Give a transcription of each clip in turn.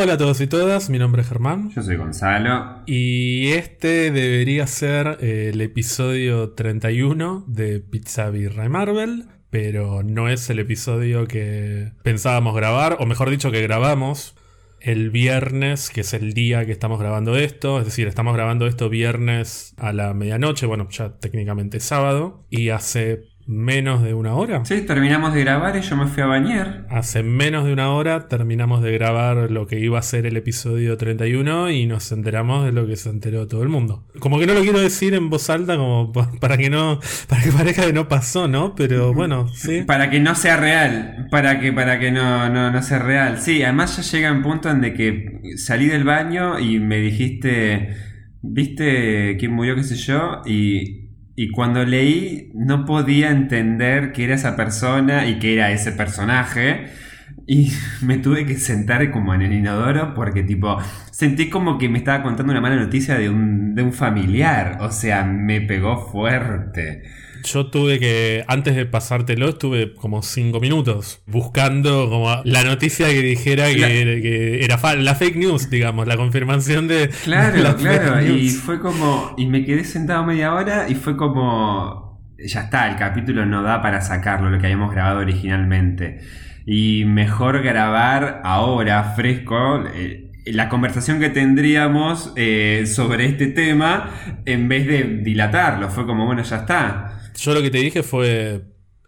Hola a todos y todas, mi nombre es Germán. Yo soy Gonzalo. Y este debería ser eh, el episodio 31 de Pizza Birra Marvel, pero no es el episodio que pensábamos grabar, o mejor dicho, que grabamos el viernes, que es el día que estamos grabando esto. Es decir, estamos grabando esto viernes a la medianoche, bueno, ya técnicamente sábado, y hace menos de una hora. Sí, terminamos de grabar y yo me fui a bañar. Hace menos de una hora terminamos de grabar lo que iba a ser el episodio 31 y nos enteramos de lo que se enteró todo el mundo. Como que no lo quiero decir en voz alta como para que no para que parezca que no pasó, ¿no? Pero bueno, sí. Para que no sea real, para que para que no no, no sea real. Sí, además ya llega un punto en de que salí del baño y me dijiste, ¿viste quién murió qué sé yo? Y y cuando leí no podía entender que era esa persona y que era ese personaje. Y me tuve que sentar como en el inodoro porque tipo sentí como que me estaba contando una mala noticia de un, de un familiar. O sea, me pegó fuerte. Yo tuve que, antes de pasártelo, estuve como cinco minutos buscando como la noticia que dijera que, era la fake news, digamos, la confirmación de. Claro, claro. Y fue como. Y me quedé sentado media hora y fue como. Ya está, el capítulo no da para sacarlo, lo que habíamos grabado originalmente. Y mejor grabar ahora, fresco. Eh, la conversación que tendríamos eh, sobre este tema en vez de dilatarlo. Fue como, bueno, ya está. Yo lo que te dije fue.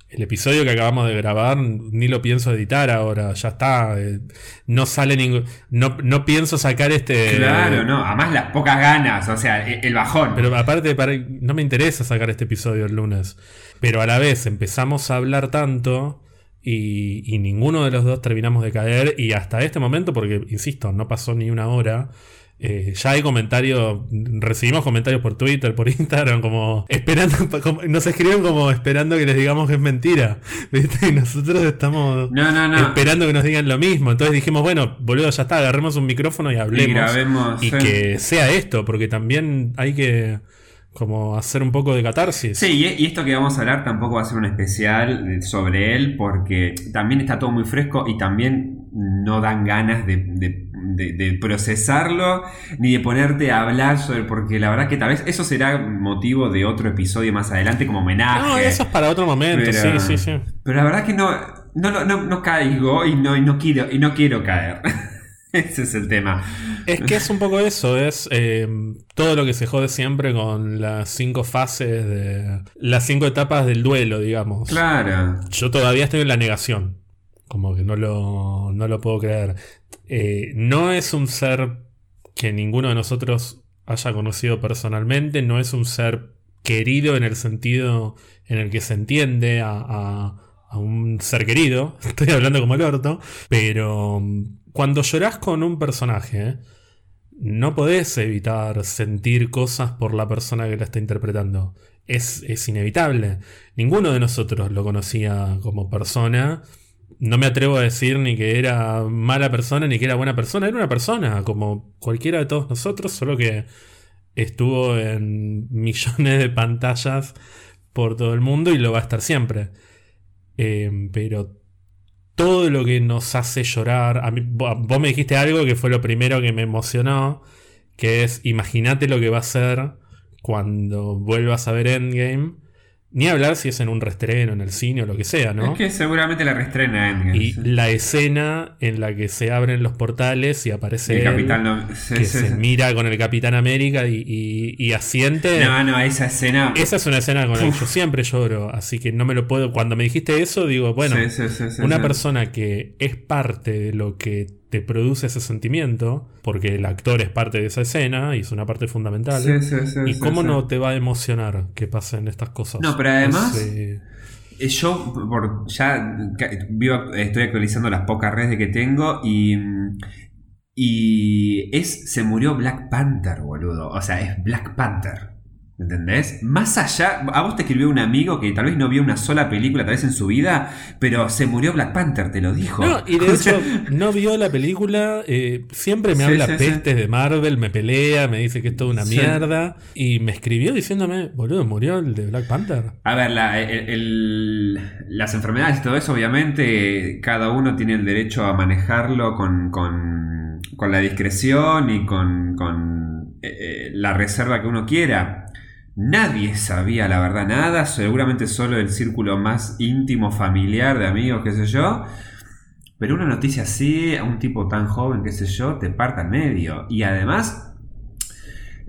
El episodio que acabamos de grabar ni lo pienso editar ahora, ya está. Eh, no sale ningún. No, no pienso sacar este. Claro, no. Además, las pocas ganas, o sea, e, el bajón. Pero aparte, no me interesa sacar este episodio el lunes. Pero a la vez empezamos a hablar tanto y, y ninguno de los dos terminamos de caer. Y hasta este momento, porque insisto, no pasó ni una hora. Eh, ya hay comentarios, recibimos comentarios por Twitter, por Instagram, como esperando, nos escriben como esperando que les digamos que es mentira. Y nosotros estamos esperando que nos digan lo mismo. Entonces dijimos, bueno, boludo, ya está, agarremos un micrófono y hablemos. Y, que sea esto, porque también hay que como hacer un poco de catarsis. Sí, y esto que vamos a hablar tampoco va a ser un especial sobre él, porque también está todo muy fresco y también no dan ganas de de, procesarlo ni de ponerte a hablar sobre. Porque la verdad que tal vez eso será motivo de otro episodio más adelante como homenaje. No, eso es para otro momento, sí, sí, sí. Pero la verdad que no, no, no, no, caigo y no, y no, quiero, y no quiero caer. Ese es el tema. Es que es un poco eso, es eh, todo lo que se jode siempre con las cinco fases de. las cinco etapas del duelo, digamos. Claro. Yo todavía estoy en la negación. Como que no lo, no lo puedo creer. Eh, no es un ser que ninguno de nosotros haya conocido personalmente, no es un ser querido en el sentido en el que se entiende a, un ser querido, estoy hablando como el orto, pero mm, cuando lloras con un personaje, no podés evitar sentir cosas por la persona que la está interpretando. Es, es inevitable. Ninguno de nosotros lo conocía como persona no me atrevo a decir ni que era mala persona ni que era buena persona. Era una persona, como cualquiera de todos nosotros, solo que estuvo en millones de pantallas por todo el mundo y lo va a estar siempre. Em, pero todo lo que nos hace llorar. A mí, vos me dijiste algo que fue lo primero que me emocionó. Que es, imagínate lo que va a ser cuando vuelvas a ver Endgame ni hablar si es en un restreno, en el cine o lo que sea, ¿no? Es que seguramente la restrena Y la escena en la que se abren los portales y aparece el capitán que se mira con el Capitán América y, y, asiente. No, no, esa escena. Esa es una escena con la que yo siempre lloro, así que no me lo puedo. Cuando me dijiste eso, digo, bueno, una persona que es parte de lo que te produce ese sentimiento, porque el actor es parte de esa escena y es una parte fundamental. ¿Y cómo no te va a emocionar que pasen estas cosas? No, pero además, eh, yo por, ya estoy actualizando las pocas redes que tengo y. Y es. Se murió Black Panther, boludo. O sea, es Black Panther. ¿Entendés? Más allá, a vos te escribió un amigo que tal vez no vio una sola película tal vez en su vida, pero se murió Black Panther, te lo dijo. No, y de hecho no vio la película, eh, siempre me habla pestes de Marvel, me pelea, me dice que es toda una mierda, y me escribió diciéndome, boludo, murió el de Black Panther. A ver, las enfermedades y todo eso, obviamente, cada uno tiene el derecho a manejarlo con con la discreción y con, con eh, eh, la reserva que uno quiera. Nadie sabía la verdad nada, seguramente solo el círculo más íntimo, familiar, de amigos, qué sé yo. Pero una noticia así, a un tipo tan joven, qué sé yo, te parta al medio. Y además,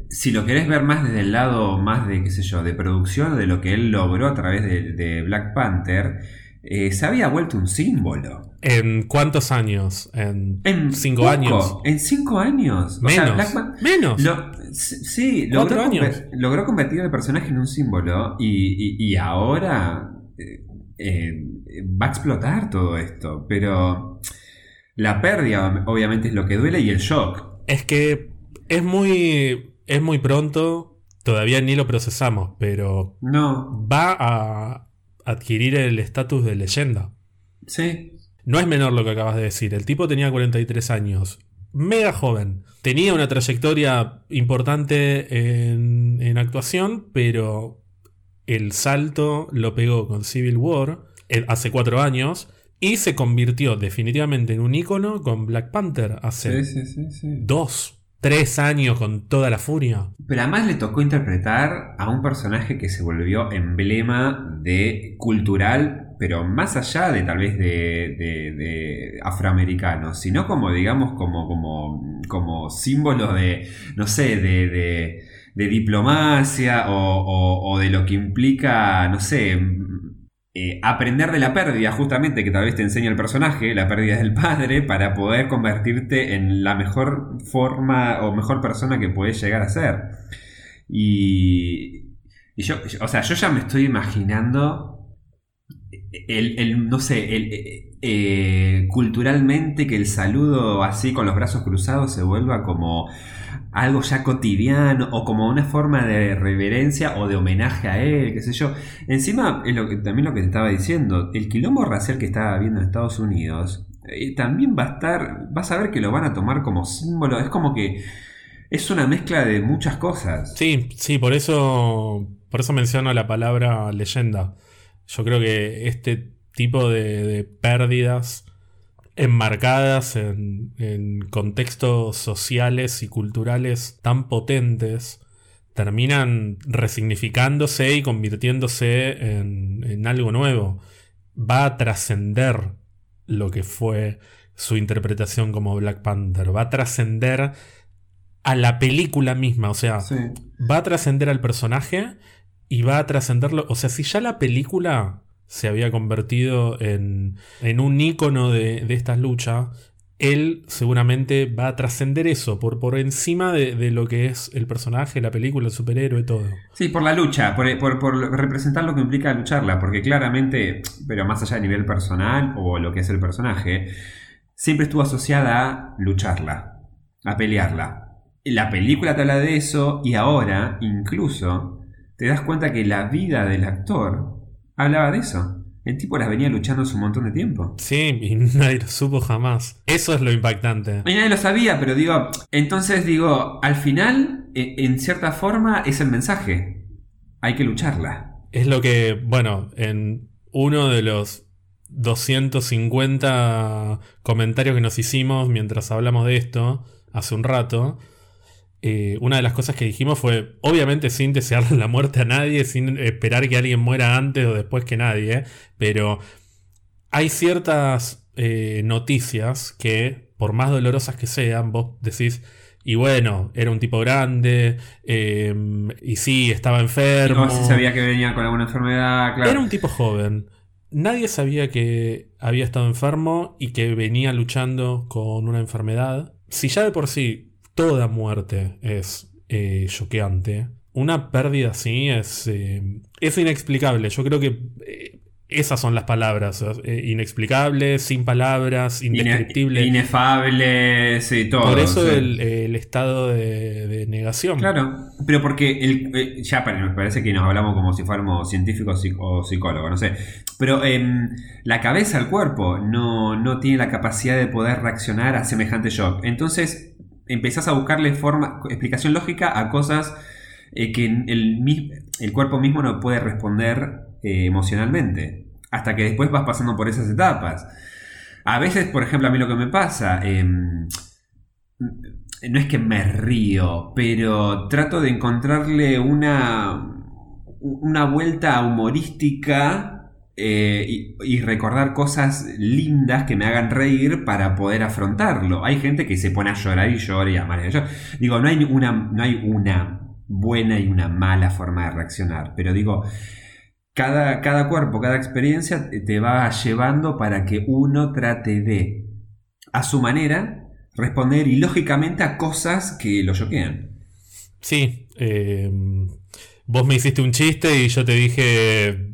si lo querés ver más desde el lado más de, qué sé yo, de producción, de lo que él logró a través de, de Black Panther, eh, se había vuelto un símbolo. ¿En cuántos años? ¿En, En cinco poco, años? En cinco años. O sea, Menos. Menos. Lo- sí, logró, años. logró convertir al personaje en un símbolo y, y- y ahora eh, eh, va a explotar todo esto. Pero la pérdida obviamente es lo que duele y el shock. Es que es muy, es muy pronto, todavía ni lo procesamos, pero No, va a adquirir el estatus de leyenda. sí, No es menor lo que acabas de decir. El tipo tenía 43 años. Mega joven. Tenía una trayectoria importante en, en actuación, pero el salto lo pegó con Civil War eh, hace cuatro años y se convirtió definitivamente en un ícono con Black Panther hace sí, sí, sí, sí. dos, tres años con toda la furia. Pero además le tocó interpretar a un personaje que se volvió emblema de cultural, pero más allá de tal vez de, de- de afroamericanos, sino como, digamos, como, como, símbolo de, no sé, de, de- de diplomacia o- o de lo que implica, no sé, eh, aprender de la pérdida, justamente, que tal vez te enseña el personaje, la pérdida del padre, para poder convertirte en la mejor forma o mejor persona que puedes llegar a ser. Y, y yo, o sea, yo ya me estoy imaginando el, el, no sé, eh, eh, culturalmente que el saludo así con los brazos cruzados se vuelva como algo ya cotidiano o como una forma de reverencia o de homenaje a él, qué sé yo. Encima, es lo que, también lo que te estaba diciendo, el quilombo racial que está habiendo en Estados Unidos eh, también va a estar, vas a ver que lo van a tomar como símbolo, es como que es una mezcla de muchas cosas. Sí, sí, por eso, por eso menciono la palabra leyenda. Yo creo que este tipo de, de pérdidas enmarcadas en, en contextos sociales y culturales tan potentes terminan resignificándose y convirtiéndose en, en algo nuevo. Va a trascender lo que fue su interpretación como Black Panther. Va a trascender a la película misma. O sea, Sí. va a trascender al personaje y va a trascenderlo. O sea, si ya la película se había convertido en, en un ícono de, de esta lucha, él seguramente va a trascender eso por, por encima de, de lo que es el personaje, la película, el superhéroe, todo. Sí, por la lucha, por, por- por representar lo que implica lucharla, porque claramente, pero más allá de nivel personal o lo que es el personaje, siempre estuvo asociada a lucharla, a pelearla. La película te habla de eso y ahora, incluso, te das cuenta que la vida del actor hablaba de eso. El tipo las venía luchando hace un montón de tiempo. Sí, y nadie lo supo jamás. Eso es lo impactante. Y nadie lo sabía, pero digo, entonces digo, al final, e- en cierta forma, es el mensaje. Hay que lucharla. Es lo que, bueno, en uno de los 250 comentarios que nos hicimos mientras hablamos de esto hace un rato, eh, una de las cosas que dijimos fue, obviamente sin desearle la muerte a nadie, sin esperar que alguien muera antes o después que nadie, pero hay ciertas eh, noticias que, por más dolorosas que sean, vos decís, y bueno, era un tipo grande, eh, y sí, estaba enfermo. No, si sabía que venía con alguna enfermedad, claro. Era un tipo joven. Nadie sabía que había estado enfermo y que venía luchando con una enfermedad. Si ya de por sí toda muerte es eh, choqueante, una pérdida así es, eh, es inexplicable. Yo creo que eh, esas son las palabras. inexplicable, sin palabras, indescriptible. Inefable, sí, todo. por eso sí. el, el estado de, de negación. Claro, pero porque el, ya me parece que nos hablamos como si fuéramos científicos o psicólogos, no sé. Pero em, la cabeza, el cuerpo, no, no tiene la capacidad de poder reaccionar a semejante shock. Entonces empezás a buscarle forma, explicación lógica a cosas eh, que el, el cuerpo mismo no puede responder eh, emocionalmente. Hasta que después vas pasando por esas etapas. A veces, por ejemplo, a mí lo que me pasa, em, no es que me río, pero trato de encontrarle una, una vuelta humorística eh, y, y recordar cosas lindas que me hagan reír para poder afrontarlo. Hay gente que se pone a llorar y llora y a. Yo digo, no hay una, no hay una buena y una mala forma de reaccionar, pero digo, cada, cada cuerpo, cada experiencia te va llevando para que uno trate de, a su manera, responder ilógicamente a cosas que lo choquean. Sí, eh, vos me hiciste un chiste y yo te dije,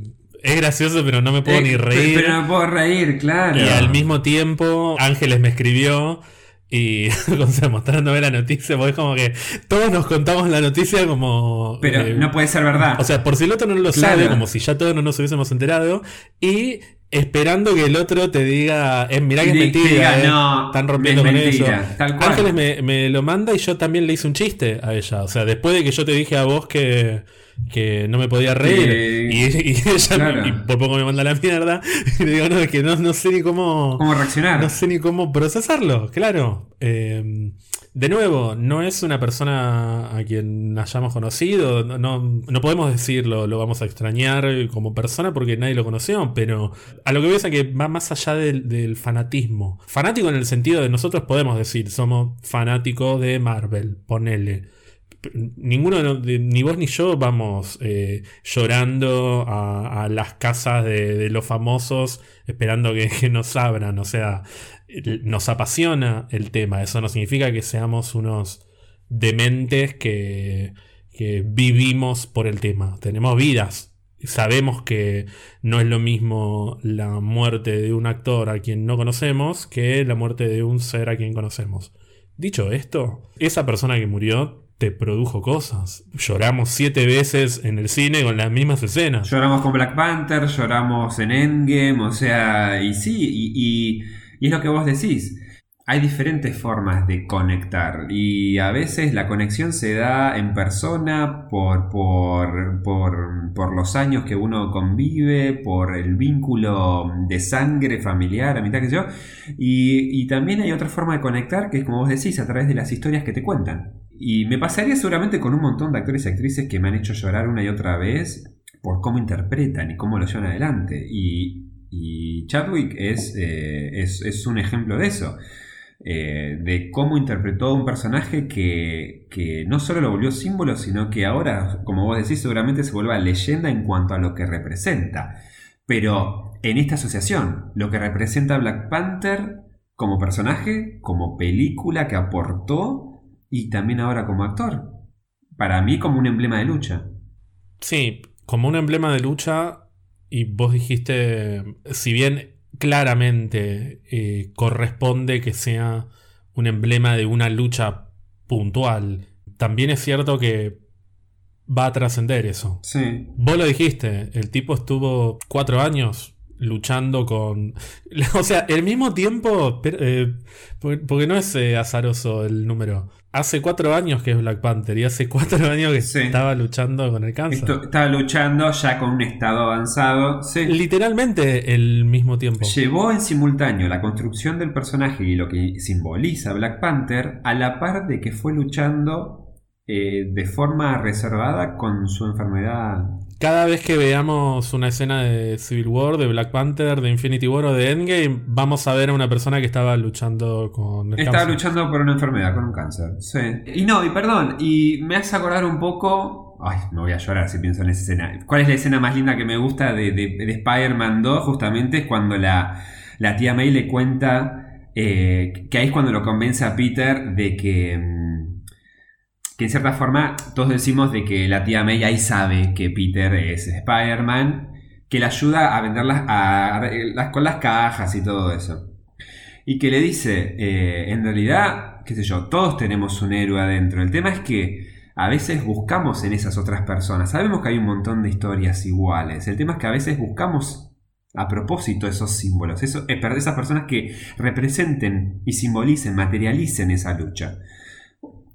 es gracioso, pero no me puedo Eh, ni reír. Pero no puedo reír, claro. Y al mismo tiempo, Ángeles me escribió y mostrándome la noticia, porque es como que todos nos contamos la noticia como... Pero eh, no puede ser verdad. O sea, por si el otro no lo Claro. sabe, como si ya todos no nos hubiésemos enterado, y esperando que el otro te diga, eh, mirá que es mentira, diga, eh, no, están rompiendo es con eso. tal cual. Ángeles me, me lo manda y yo también le hice un chiste a ella. O sea, después de que yo te dije a vos que, que no me podía reír, y, y ella claro. y por poco me manda la mierda, y le digo, no, es que no, no sé ni cómo... ¿Cómo reaccionar? No sé ni cómo procesarlo, claro. Eh, de nuevo, no es una persona a quien hayamos conocido, no, no, podemos decirlo, lo vamos a extrañar como persona porque nadie lo conoció, pero a lo que veo es a que va más allá del, del fanatismo. Fanático en el sentido de nosotros podemos decir, somos fanáticos de Marvel, ponele. Ninguno, de ni vos ni yo vamos eh, llorando a, las casas de, los famosos esperando que, nos abran. O sea, nos apasiona el tema. Eso no significa que seamos unos dementes que, que vivimos por el tema. Tenemos vidas. Sabemos que no es lo mismo la muerte de un actor a quien no conocemos que la muerte de un ser a quien conocemos. Dicho esto, esa persona que murió te produjo cosas. Lloramos siete veces en el cine con las mismas escenas. Lloramos con Black Panther, lloramos en Endgame, o sea, y sí, y, y- y es lo que vos decís. Hay diferentes formas de conectar y a veces la conexión se da en persona por, por, por, por los años que uno convive, por el vínculo de sangre familiar, a mitad que yo. Y, y también hay otra forma de conectar que es como vos decís, a través de las historias que te cuentan. Y me pasaría seguramente con un montón de actores y actrices que me han hecho llorar una y otra vez por cómo interpretan y cómo lo llevan adelante. Y, y Chadwick es, eh, es, es un ejemplo de eso. Eh, de cómo interpretó un personaje que, que no solo lo volvió símbolo, sino que ahora, como vos decís, seguramente se vuelva leyenda en cuanto a lo que representa. Pero en esta asociación, lo que representa Black Panther como personaje, como película que aportó y también ahora como actor. Para mí como un emblema de lucha. Sí, como un emblema de lucha, y vos dijiste, si bien claramente eh, corresponde que sea un emblema de una lucha puntual, también es cierto que va a trascender eso. Sí. Vos lo dijiste, el tipo estuvo cuatro años luchando con... O sea, el mismo tiempo, eh, porque porque no es eh, azaroso el número. Hace cuatro años que es Black Panther y hace cuatro años que Sí. estaba luchando con el cáncer. Esto- estaba luchando ya con un estado avanzado. Sí. Literalmente el mismo tiempo. Llevó en simultáneo la construcción del personaje y lo que simboliza Black Panther a la par de que fue luchando eh, de forma reservada con su enfermedad. Cada vez que veamos una escena de Civil War, de Black Panther, de Infinity War o de Endgame, vamos a ver a una persona que estaba luchando con el Estaba cáncer. luchando por una enfermedad, con un cáncer. Sí. Y no, y perdón, y me hace acordar un poco. Ay, me voy a llorar si pienso en esa escena. ¿Cuál es la escena más linda que me gusta de, de, de Spider-Man 2? Justamente es cuando la, la tía May le cuenta eh, que ahí es cuando lo convence a Peter de que. Que en cierta forma todos decimos de que la tía May ahí sabe que Peter es Spider-Man, que le ayuda a venderlas con las cajas y todo eso. Y que le dice, eh, en realidad, qué sé yo, todos tenemos un héroe adentro. El tema es que a veces buscamos en esas otras personas. Sabemos que hay un montón de historias iguales. El tema es que a veces buscamos a propósito esos símbolos, eso, eh, esas personas que representen y simbolicen, materialicen esa lucha.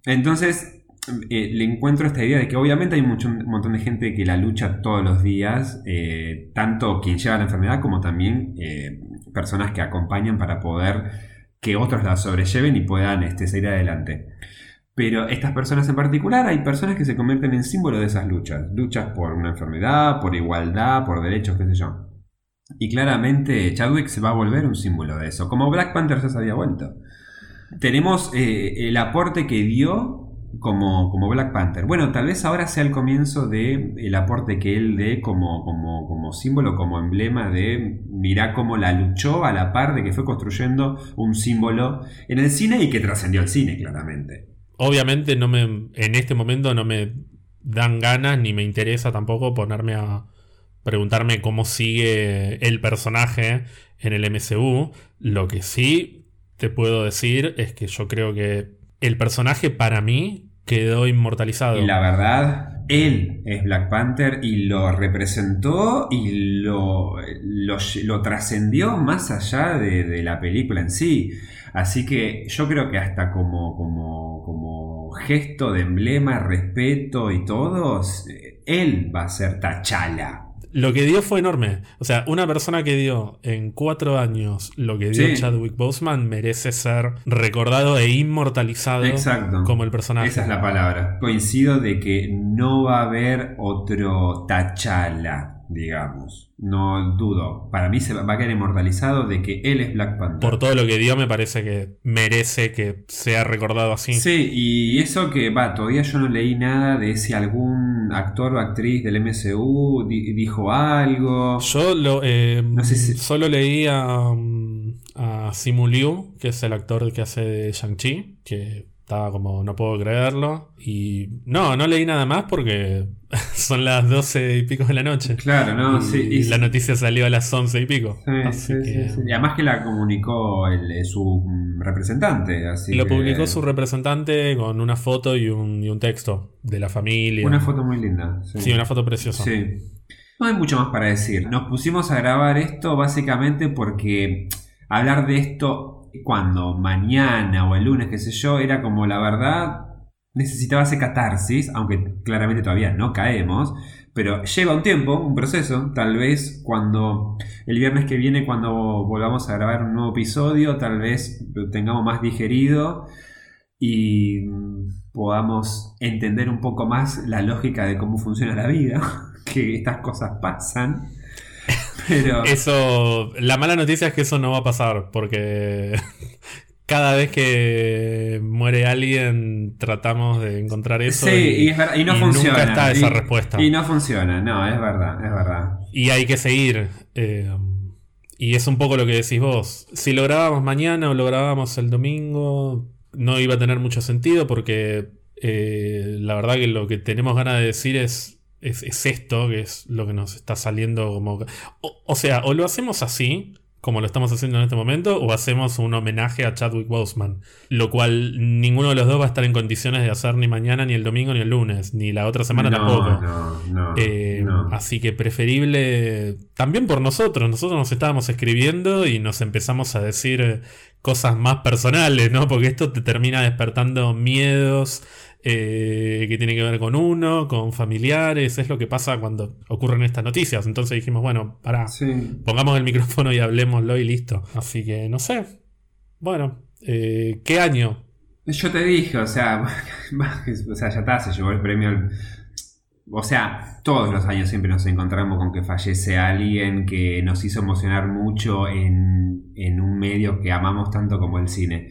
Entonces, eh, le encuentro esta idea de que obviamente hay mucho- un montón de gente que la lucha todos los días, eh, tanto quien lleva la enfermedad como también eh, personas que acompañan para poder que otros la sobrelleven y puedan este, seguir adelante. Pero estas personas en particular, hay personas que se convierten en símbolo de esas luchas. Luchas por una enfermedad, por igualdad, por derechos, qué sé yo. Y claramente Chadwick se va a volver un símbolo de eso, como Black Panther se había vuelto. Tenemos el aporte que dio como, como, Black Panther. Bueno, tal vez ahora sea el comienzo de el aporte que él dé como, como, como símbolo, como emblema de mirá cómo la luchó a la par de que fue construyendo un símbolo en el cine y que trascendió el cine, claramente. Obviamente no me, en este momento no me dan ganas ni me interesa tampoco ponerme a preguntarme cómo sigue el personaje en el MCU. Lo que sí te puedo decir es que yo creo que el personaje para mí quedó inmortalizado. Y la verdad, él es Black Panther y lo representó y lo, lo, trascendió más allá de, la película en sí. Así que yo creo que hasta como, como, como gesto de emblema, respeto y todo, él va a ser Tachala. Lo que dio fue enorme. O sea, una persona que dio en cuatro años lo que dio Chadwick Boseman merece ser recordado e inmortalizado como el personaje. Esa es la palabra. Coincido de que no va a haber otro Tachala digamos. No dudo. Para mí se va a quedar inmortalizado de que él es Black Panther. Por todo lo que dio, me parece que merece que sea recordado así. Sí, y eso que va, todavía yo no leí nada de si algún actor o actriz del MCU dijo algo. Yo lo, eh, solo leí a, a Simu Liu, que es el actor que hace de Shang-Chi, que estaba como, no puedo creerlo. Y no, no leí nada más porque son las 12 y pico de la noche. Claro, no, y, sí. Y la noticia salió a las 11 y pico. Sí, sí, sí, Y además que la comunicó el, su representante. Así lo publicó su representante con una foto y un, y un texto de la familia. Una foto muy linda. Sí, una foto preciosa. Sí. No hay mucho más para decir. Nos pusimos a grabar esto básicamente porque hablar de esto cuando mañana o el lunes, qué sé yo, era como la verdad, necesitaba ese catarsis, aunque claramente todavía no caemos, pero lleva un tiempo, un proceso, tal vez cuando el viernes que viene, cuando volvamos a grabar un nuevo episodio, tal vez lo tengamos más digerido y podamos entender un poco más la lógica de cómo funciona la vida, que estas cosas pasan. Pero... Eso, la mala noticia es que eso no va a pasar, porque cada vez que muere alguien tratamos de encontrar eso. Sí, y, no funciona. Nunca está esa respuesta. Y no funciona, no, es verdad, es verdad. Y hay que seguir. Eh, y es un poco lo que decís vos. Si lo grabábamos mañana o lo grabábamos el domingo, no iba a tener mucho sentido porque eh, la verdad que lo que tenemos ganas de decir es es, esto, que es lo que nos está saliendo como... O, sea, o lo hacemos así, como lo estamos haciendo en este momento, o hacemos un homenaje a Chadwick Boseman, lo cual ninguno de los dos va a estar en condiciones de hacer ni mañana, ni el domingo, ni el lunes, ni la otra semana tampoco. Eh, así que preferible, también por nosotros, nosotros nos estábamos escribiendo y nos empezamos a decir cosas más personales, ¿no? Porque esto te termina despertando miedos, eh, que tiene que ver con uno, con familiares, es lo que pasa cuando ocurren estas noticias. Entonces dijimos, bueno, para, pongamos el micrófono y hablemoslo y listo. Así que no sé. Bueno, eh, ¿qué año? Yo te dije, o sea, o sea, ya está, se llevó el premio. O sea, todos los años siempre nos encontramos con que fallece alguien que nos hizo emocionar mucho en, en un medio que amamos tanto como el cine.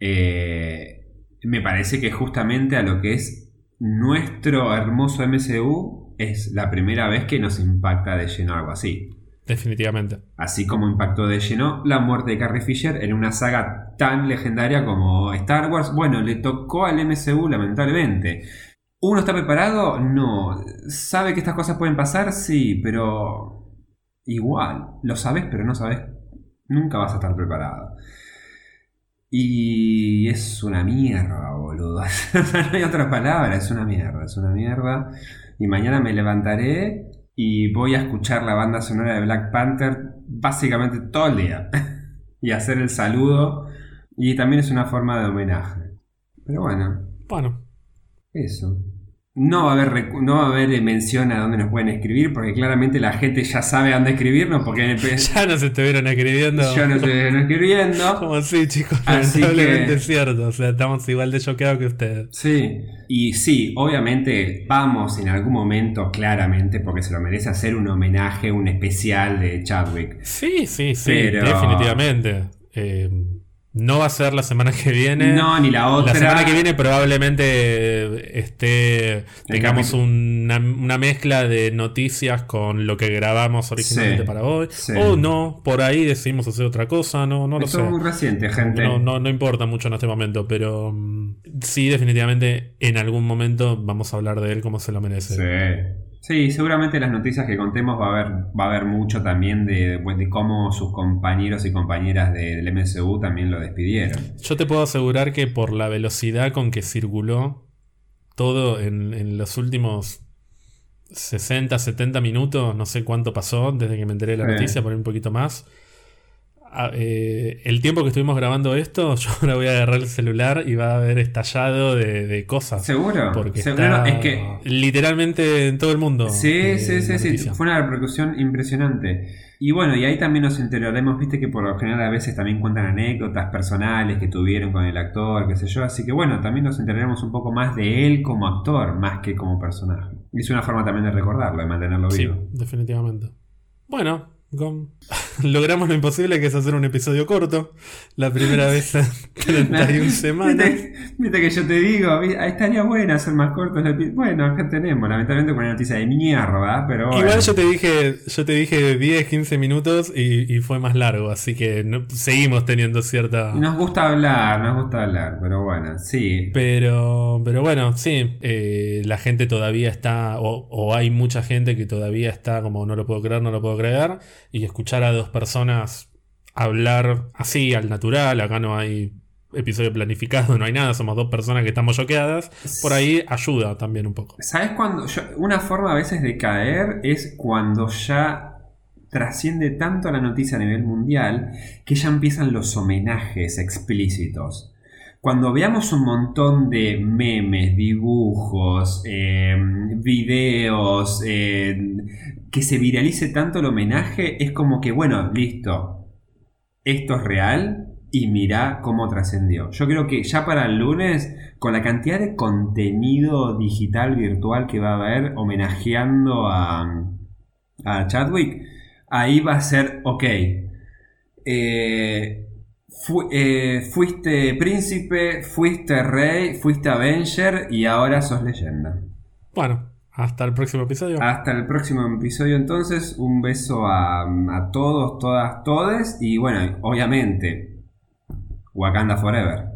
Eh, me parece que justamente a lo que es nuestro hermoso MCU es la primera vez que nos impacta de lleno algo así. Definitivamente. Así como impactó de lleno la muerte de Carrie Fisher en una saga tan legendaria como Star Wars. Bueno, le tocó al MCU lamentablemente. ¿Uno está preparado? No. ¿Sabe que estas cosas pueden pasar? Sí, pero igual. Lo sabes, pero no sabes. Nunca vas a estar preparado. Y es una mierda, boludo. no hay otra palabra, es una mierda, es una mierda. Y mañana me levantaré y voy a escuchar la banda sonora de Black Panther básicamente todo el día. y hacer el saludo. Y también es una forma de homenaje. Pero bueno. Bueno. Eso. No va a haber no va a haber eh, mención a dónde nos pueden escribir, porque claramente la gente ya sabe a dónde escribirnos, porque en el Ya nos estuvieron escribiendo. ya no estoy escribiendo. Como sí, chicos, Así lamentablemente que- es cierto. O sea, estamos igual de choqueados que ustedes. Sí, y sí, obviamente vamos en algún momento, claramente, porque se lo merece hacer un homenaje, un especial de Chadwick. Sí, sí, sí, Pero- definitivamente. Eh, no va a ser la semana que viene. No, ni la otra. La semana que viene probablemente esté tengamos una, una mezcla de noticias con lo que grabamos originalmente Sí, para hoy. sí. O no, por ahí decidimos hacer otra cosa, no, no lo sé. es muy reciente, gente. No, no, no importa mucho en este momento, pero mm, sí, definitivamente en algún momento vamos a hablar de él como se lo merece. Sí. Sí, seguramente las noticias que contemos va a haber, va a haber mucho también de, pues, de cómo sus compañeros y compañeras del MSU también lo despidieron. Yo te puedo asegurar que por la velocidad con que circuló todo en, en los últimos 60, 70 minutos, no sé cuánto pasó desde que me enteré de la Sí. noticia, por ahí un poquito más. Ah, eh, el tiempo que estuvimos grabando esto, yo ahora voy a agarrar el celular y va a haber estallado de, de cosas. ¿Seguro? Porque Seguro, está es que literalmente en todo el mundo. Sí, eh, sí, sí, la sí. noticia. Fue una repercusión impresionante. Y bueno, y ahí también nos enteraremos, viste que por lo general a veces también cuentan anécdotas personales que tuvieron con el actor, qué sé yo. Así que bueno, también nos enteraremos un poco más de él como actor, más que como personaje. Y es una forma también de recordarlo, de mantenerlo Sí, vivo. definitivamente. Bueno, logramos lo imposible que es hacer un episodio corto. La primera vez en 31 semanas. ¿Viste, que yo te digo, ahí estaría bueno hacer más cortos. Bueno, acá tenemos, lamentablemente con una noticia de mierda, pero bueno. Igual yo te dije, yo te dije 10, 15 minutos y, y fue más largo, así que no- seguimos teniendo cierta. Nos gusta hablar, nos gusta hablar, pero bueno, sí. Pero, pero bueno, sí, eh, la gente todavía está, o, o hay mucha gente que todavía está como no lo puedo creer, no lo puedo creer, y escuchar a dos personas hablar así, al natural, acá no hay episodio planificado, no hay nada, somos dos personas que estamos choqueadas, por ahí ayuda también un poco. ¿Sabes cuando? una forma a veces de caer es cuando ya trasciende tanto la noticia a nivel mundial que ya empiezan los homenajes explícitos. Cuando veamos un montón de memes, dibujos, eh, videos, eh, que se viralice tanto el homenaje, es como que, bueno, listo, esto es real y mirá cómo trascendió. Yo creo que ya para el lunes, con la cantidad de contenido digital virtual que va a haber homenajeando a, a Chadwick, ahí va a ser, ok, eh, fu- eh, fuiste príncipe, fuiste rey, fuiste Avenger y ahora sos leyenda. Bueno, hasta el próximo episodio. Hasta el próximo episodio entonces, un beso a, a todos, todas, todes y bueno, obviamente, Wakanda Forever.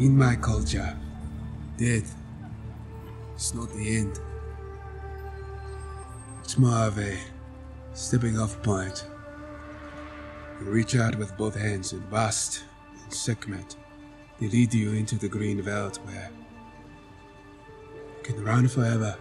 In my culture, death is not the end. It's more of a stepping off point. You reach out with both hands and Bast and Sekhmet. They lead you into the green veldt where you can run forever.